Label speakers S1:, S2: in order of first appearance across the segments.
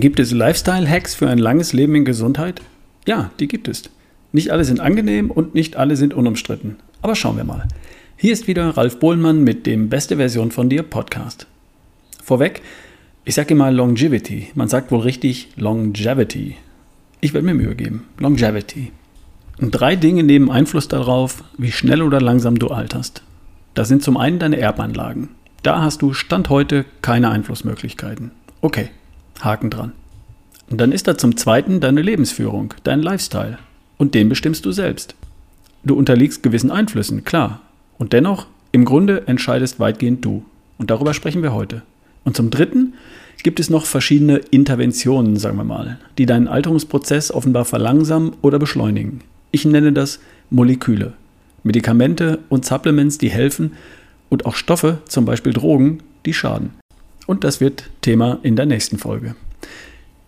S1: Gibt es Lifestyle-Hacks für ein langes Leben in Gesundheit? Ja, die gibt es. Nicht alle sind angenehm und nicht alle sind unumstritten. Aber schauen wir mal. Hier ist wieder Ralf Bohlmann mit dem Beste Version von dir Podcast. Vorweg, ich sage immer Longevity. Man sagt wohl richtig Longevity. Ich werde mir Mühe geben. Longevity. Und drei Dinge nehmen Einfluss darauf, wie schnell oder langsam du alterst. Das sind zum einen deine Erbanlagen. Da hast du Stand heute keine Einflussmöglichkeiten. Okay, Haken dran. Und dann ist da zum Zweiten deine Lebensführung, dein Lifestyle. Und den bestimmst du selbst. Du unterliegst gewissen Einflüssen, klar. Und dennoch, im Grunde entscheidest weitgehend du. Und darüber sprechen wir heute. Und zum Dritten gibt es noch verschiedene Interventionen, sagen wir mal, die deinen Alterungsprozess offenbar verlangsamen oder beschleunigen. Ich nenne das Moleküle. Medikamente und Supplements, die helfen und auch Stoffe, zum Beispiel Drogen, die schaden. Und das wird Thema in der nächsten Folge.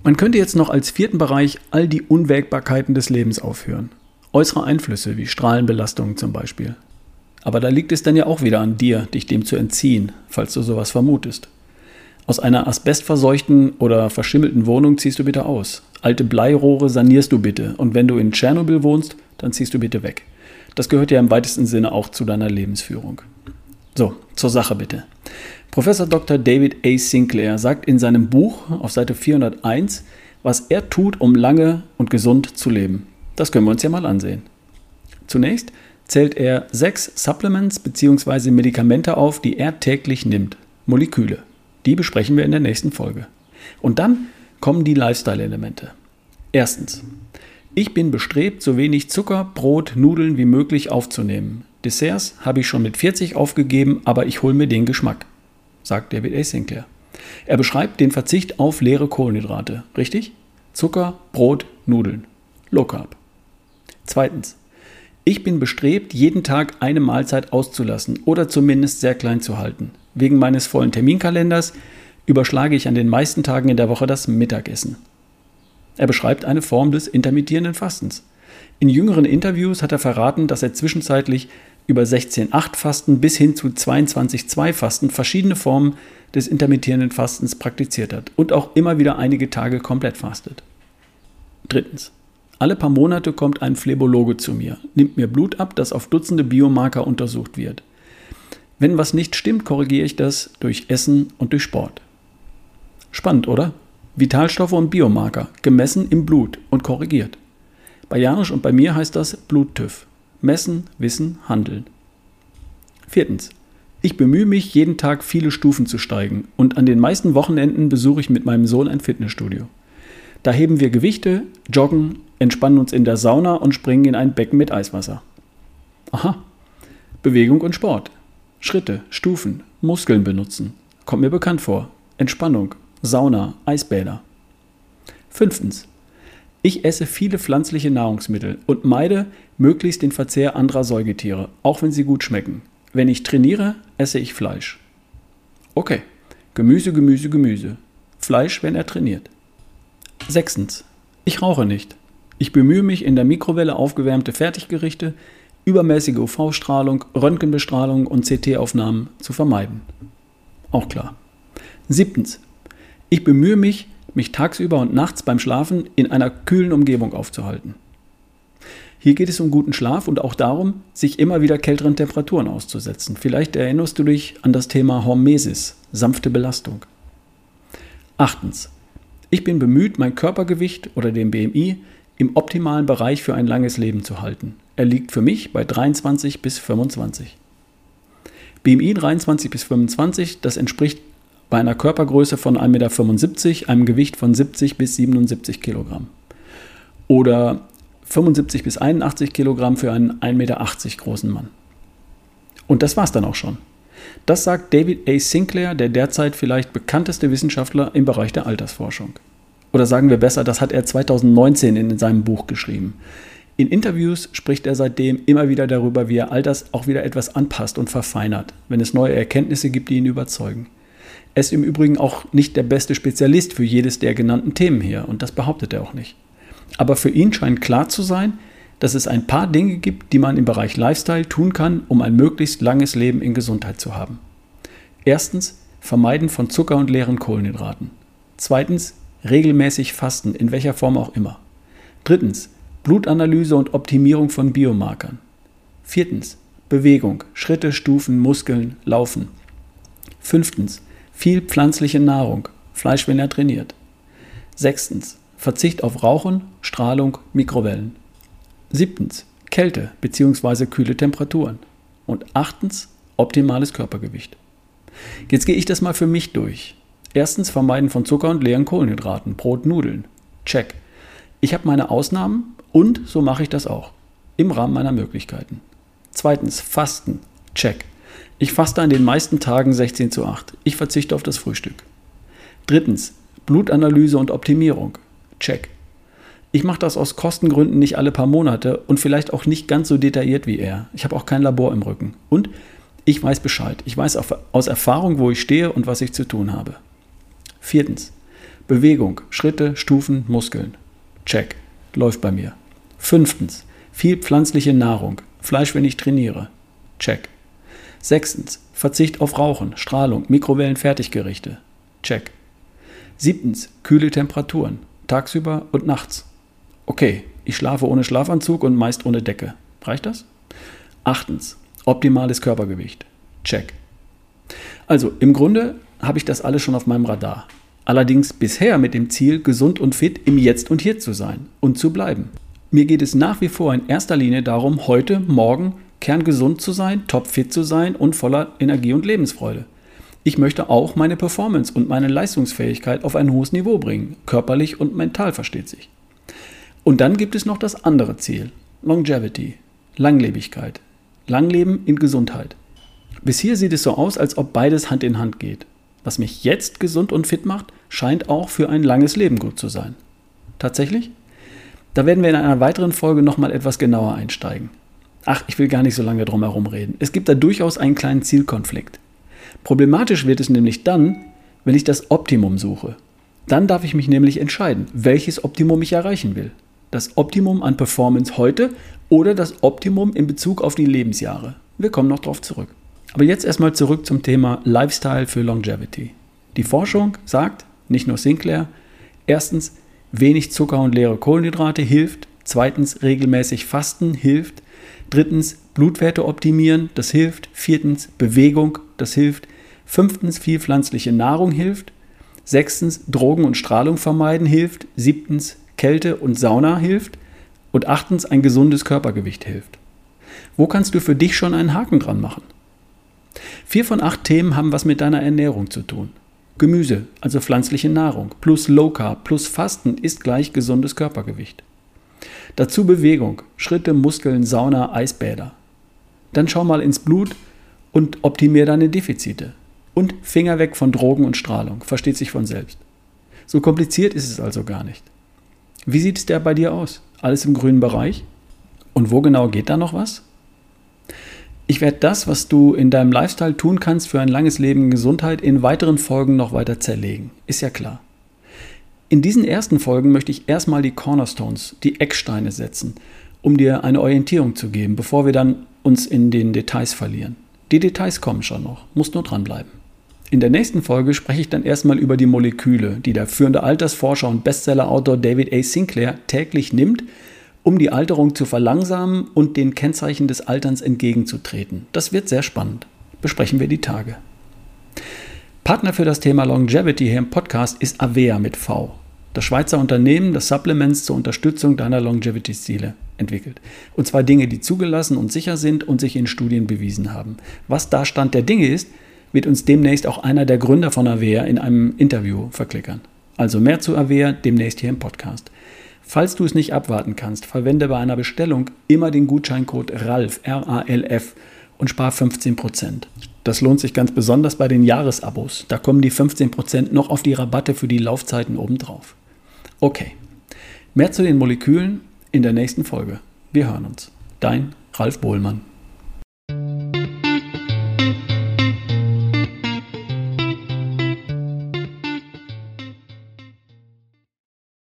S1: Man könnte jetzt noch als vierten Bereich all die Unwägbarkeiten des Lebens aufführen. Äußere Einflüsse wie Strahlenbelastungen zum Beispiel. Aber da liegt es dann ja auch wieder an dir, dich dem zu entziehen, falls du sowas vermutest. Aus einer asbestverseuchten oder verschimmelten Wohnung ziehst du bitte aus. Alte Bleirohre sanierst du bitte. Und wenn du in Tschernobyl wohnst, dann ziehst du bitte weg. Das gehört ja im weitesten Sinne auch zu deiner Lebensführung. So, zur Sache bitte. Professor Dr. David A. Sinclair sagt in seinem Buch auf Seite 401, was er tut, um lange und gesund zu leben. Das können wir uns ja mal ansehen. Zunächst zählt er sechs Supplements bzw. Medikamente auf, die er täglich nimmt. Moleküle. Die besprechen wir in der nächsten Folge. Und dann kommen die Lifestyle-Elemente. Erstens. Ich bin bestrebt, so wenig Zucker, Brot, Nudeln wie möglich aufzunehmen. Desserts habe ich schon mit 40 aufgegeben, aber ich hole mir den Geschmack sagt David A. Sinclair. Er beschreibt den Verzicht auf leere Kohlenhydrate, richtig? Zucker, Brot, Nudeln. Low Carb. Zweitens. Ich bin bestrebt, jeden Tag eine Mahlzeit auszulassen oder zumindest sehr klein zu halten. Wegen meines vollen Terminkalenders überschlage ich an den meisten Tagen in der Woche das Mittagessen. Er beschreibt eine Form des intermittierenden Fastens. In jüngeren Interviews hat er verraten, dass er zwischenzeitlich über 16-8-Fasten bis hin zu 22-2-Fasten verschiedene Formen des intermittierenden Fastens praktiziert hat und auch immer wieder einige Tage komplett fastet. Drittens. Alle paar Monate kommt ein Phlebologe zu mir, nimmt mir Blut ab, das auf Dutzende Biomarker untersucht wird. Wenn was nicht stimmt, korrigiere ich das durch Essen und durch Sport. Spannend, oder? Vitalstoffe und Biomarker, gemessen im Blut und korrigiert. Bei Janusz und bei mir heißt das Bluttüv. Messen, Wissen, Handeln. Viertens. Ich bemühe mich, jeden Tag viele Stufen zu steigen und an den meisten Wochenenden besuche ich mit meinem Sohn ein Fitnessstudio. Da heben wir Gewichte, joggen, entspannen uns in der Sauna und springen in ein Becken mit Eiswasser. Aha. Bewegung und Sport. Schritte, Stufen, Muskeln benutzen. Kommt mir bekannt vor. Entspannung, Sauna, Eisbäder. Fünftens. Ich esse viele pflanzliche Nahrungsmittel und meide möglichst den Verzehr anderer Säugetiere, auch wenn sie gut schmecken. Wenn ich trainiere, esse ich Fleisch. Okay, Gemüse, Gemüse, Gemüse. Fleisch, wenn er trainiert. Sechstens, ich rauche nicht. Ich bemühe mich, in der Mikrowelle aufgewärmte Fertiggerichte, übermäßige UV-Strahlung, Röntgenbestrahlung und CT-Aufnahmen zu vermeiden. Auch klar. Siebtens, ich bemühe mich, mich tagsüber und nachts beim Schlafen in einer kühlen Umgebung aufzuhalten. Hier geht es um guten Schlaf und auch darum, sich immer wieder kälteren Temperaturen auszusetzen. Vielleicht erinnerst du dich an das Thema Hormesis, sanfte Belastung. Achtens. Ich bin bemüht, mein Körpergewicht oder den BMI im optimalen Bereich für ein langes Leben zu halten. Er liegt für mich bei 23 bis 25. BMI 23 bis 25, das entspricht bei einer Körpergröße von 1,75 Meter einem Gewicht von 70 bis 77 Kilogramm. Oder 75 bis 81 Kilogramm für einen 1,80 Meter großen Mann. Und das war's dann auch schon. Das sagt David A. Sinclair, der derzeit vielleicht bekannteste Wissenschaftler im Bereich der Altersforschung. Oder sagen wir besser, das hat er 2019 in seinem Buch geschrieben. In Interviews spricht er seitdem immer wieder darüber, wie er all das auch wieder etwas anpasst und verfeinert, wenn es neue Erkenntnisse gibt, die ihn überzeugen. Ist im Übrigen auch nicht der beste Spezialist für jedes der genannten Themen hier und das behauptet er auch nicht. Aber für ihn scheint klar zu sein, dass es ein paar Dinge gibt, die man im Bereich Lifestyle tun kann, um ein möglichst langes Leben in Gesundheit zu haben. Erstens, Vermeiden von Zucker und leeren Kohlenhydraten. Zweitens, regelmäßig fasten, in welcher Form auch immer. Drittens, Blutanalyse und Optimierung von Biomarkern. Viertens, Bewegung, Schritte, Stufen, Muskeln, Laufen. Fünftens, viel pflanzliche Nahrung, Fleisch, wenn er trainiert. Sechstens, Verzicht auf Rauchen, Strahlung, Mikrowellen. Siebtens, Kälte bzw. kühle Temperaturen. Und achtens, optimales Körpergewicht. Jetzt gehe ich das mal für mich durch. Erstens Vermeiden von Zucker und leeren Kohlenhydraten, Brot, Nudeln. Check. Ich habe meine Ausnahmen und so mache ich das auch. Im Rahmen meiner Möglichkeiten. Zweitens Fasten. Check. Ich faste an den meisten Tagen 16 zu 8. Ich verzichte auf das Frühstück. Drittens Blutanalyse und Optimierung. Check. Ich mache das aus Kostengründen nicht alle paar Monate und vielleicht auch nicht ganz so detailliert wie er. Ich habe auch kein Labor im Rücken. Und ich weiß Bescheid. Ich weiß aus Erfahrung, wo ich stehe und was ich zu tun habe. Viertens. Bewegung, Schritte, Stufen, Muskeln. Check. Läuft bei mir. Fünftens. Viel pflanzliche Nahrung. Fleisch, wenn ich trainiere. Check. Sechstens. Verzicht auf Rauchen, Strahlung, Mikrowellen, Fertiggerichte. Check. Siebtens. Kühle Temperaturen. Tagsüber und nachts. Okay, ich schlafe ohne Schlafanzug und meist ohne Decke. Reicht das? Achtens. Optimales Körpergewicht. Check. Also im Grunde habe ich das alles schon auf meinem Radar. Allerdings bisher mit dem Ziel, gesund und fit im Jetzt und Hier zu sein und zu bleiben. Mir geht es nach wie vor in erster Linie darum, heute, morgen kerngesund zu sein, topfit zu sein und voller Energie und Lebensfreude. Ich möchte auch meine Performance und meine Leistungsfähigkeit auf ein hohes Niveau bringen, körperlich und mental versteht sich. Und dann gibt es noch das andere Ziel, Longevity, Langlebigkeit, Langleben in Gesundheit. Bis hier sieht es so aus, als ob beides Hand in Hand geht. Was mich jetzt gesund und fit macht, scheint auch für ein langes Leben gut zu sein. Tatsächlich? Da werden wir in einer weiteren Folge nochmal etwas genauer einsteigen. Ach, ich will gar nicht so lange drum herum reden. Es gibt da durchaus einen kleinen Zielkonflikt. Problematisch wird es nämlich dann, wenn ich das Optimum suche. Dann darf ich mich nämlich entscheiden, welches Optimum ich erreichen will. Das Optimum an Performance heute oder das Optimum in Bezug auf die Lebensjahre. Wir kommen noch darauf zurück. Aber jetzt erstmal zurück zum Thema Lifestyle für Longevity. Die Forschung sagt, nicht nur Sinclair, erstens, wenig Zucker und leere Kohlenhydrate hilft, zweitens, regelmäßig Fasten hilft, drittens, Blutwerte optimieren, das hilft, viertens, Bewegung, das hilft, fünftens, viel pflanzliche Nahrung hilft, sechstens, Drogen und Strahlung vermeiden hilft, siebtens, Kälte und Sauna hilft und achtens, ein gesundes Körpergewicht hilft. Wo kannst du für dich schon einen Haken dran machen? Vier von acht Themen haben was mit deiner Ernährung zu tun. Gemüse, also pflanzliche Nahrung, plus Low Carb, plus Fasten ist gleich gesundes Körpergewicht. Dazu Bewegung, Schritte, Muskeln, Sauna, Eisbäder. Dann schau mal ins Blut und optimier deine Defizite. Und Finger weg von Drogen und Strahlung, versteht sich von selbst. So kompliziert ist es also gar nicht. Wie sieht es der bei dir aus? Alles im grünen Bereich? Und wo genau geht da noch was? Ich werde das, was du in deinem Lifestyle tun kannst für ein langes Leben in Gesundheit, in weiteren Folgen noch weiter zerlegen. Ist ja klar. In diesen ersten Folgen möchte ich erstmal die Cornerstones, die Ecksteine setzen, um dir eine Orientierung zu geben, bevor wir dann uns in den Details verlieren. Die Details kommen schon noch, musst nur dranbleiben. In der nächsten Folge spreche ich dann erstmal über die Moleküle, die der führende Altersforscher und Bestsellerautor David A. Sinclair täglich nimmt, um die Alterung zu verlangsamen und den Kennzeichen des Alterns entgegenzutreten. Das wird sehr spannend. Besprechen wir die Tage. Partner für das Thema Longevity hier im Podcast ist Avea mit V. Das Schweizer Unternehmen, das Supplements zur Unterstützung deiner Longevity-Ziele entwickelt. Und zwar Dinge, die zugelassen und sicher sind und sich in Studien bewiesen haben. Was da Stand der Dinge ist, wird uns demnächst auch einer der Gründer von Avea in einem Interview verklickern. Also mehr zu Avea demnächst hier im Podcast. Falls du es nicht abwarten kannst, verwende bei einer Bestellung immer den Gutscheincode RALF, R-A-L-F und spar 15%. Das lohnt sich ganz besonders bei den Jahresabos. Da kommen die 15% noch auf die Rabatte für die Laufzeiten obendrauf. Okay, mehr zu den Molekülen in der nächsten Folge. Wir hören uns. Dein Ralf Bohlmann.